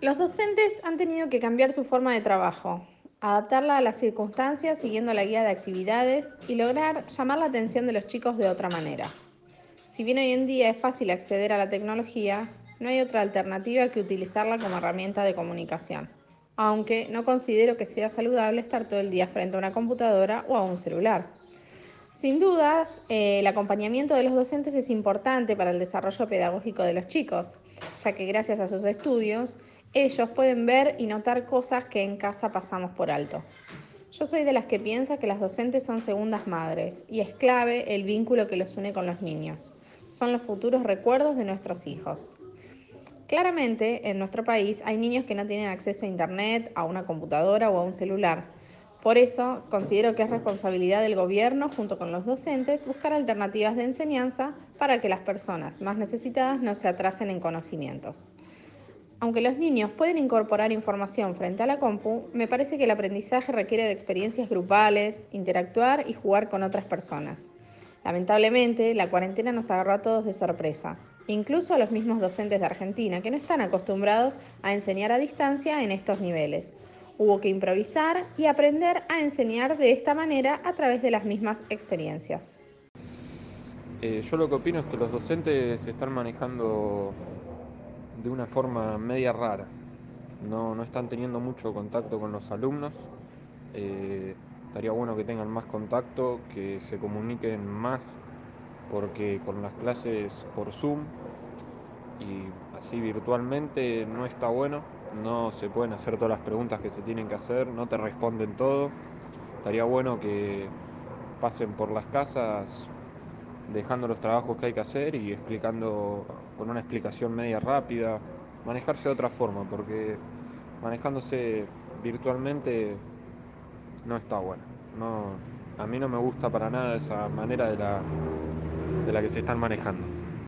Los docentes han tenido que cambiar su forma de trabajo, adaptarla a las circunstancias siguiendo la guía de actividades y lograr llamar la atención de los chicos de otra manera. Si bien hoy en día es fácil acceder a la tecnología, no hay otra alternativa que utilizarla como herramienta de comunicación, aunque no considero que sea saludable estar todo el día frente a una computadora o a un celular. Sin dudas, eh, el acompañamiento de los docentes es importante para el desarrollo pedagógico de los chicos, ya que gracias a sus estudios, ellos pueden ver y notar cosas que en casa pasamos por alto. Yo soy de las que piensa que las docentes son segundas madres y es clave el vínculo que los une con los niños. Son los futuros recuerdos de nuestros hijos. Claramente, en nuestro país hay niños que no tienen acceso a Internet, a una computadora o a un celular por eso, considero que es responsabilidad del gobierno, junto con los docentes, buscar alternativas de enseñanza para que las personas más necesitadas no se atrasen en conocimientos. Aunque los niños pueden incorporar información frente a la compu, me parece que el aprendizaje requiere de experiencias grupales, interactuar y jugar con otras personas. Lamentablemente, la cuarentena nos agarró a todos de sorpresa, incluso a los mismos docentes de Argentina, que no están acostumbrados a enseñar a distancia en estos niveles. Hubo que improvisar y aprender a enseñar de esta manera a través de las mismas experiencias. Eh, yo lo que opino es que los docentes están manejando de una forma media rara. No, no están teniendo mucho contacto con los alumnos. Eh, estaría bueno que tengan más contacto, que se comuniquen más, porque con las clases por Zoom y así virtualmente no está bueno no se pueden hacer todas las preguntas que se tienen que hacer, no te responden todo. Estaría bueno que pasen por las casas dejando los trabajos que hay que hacer y explicando con una explicación media rápida, manejarse de otra forma, porque manejándose virtualmente no está bueno. No, a mí no me gusta para nada esa manera de la, de la que se están manejando.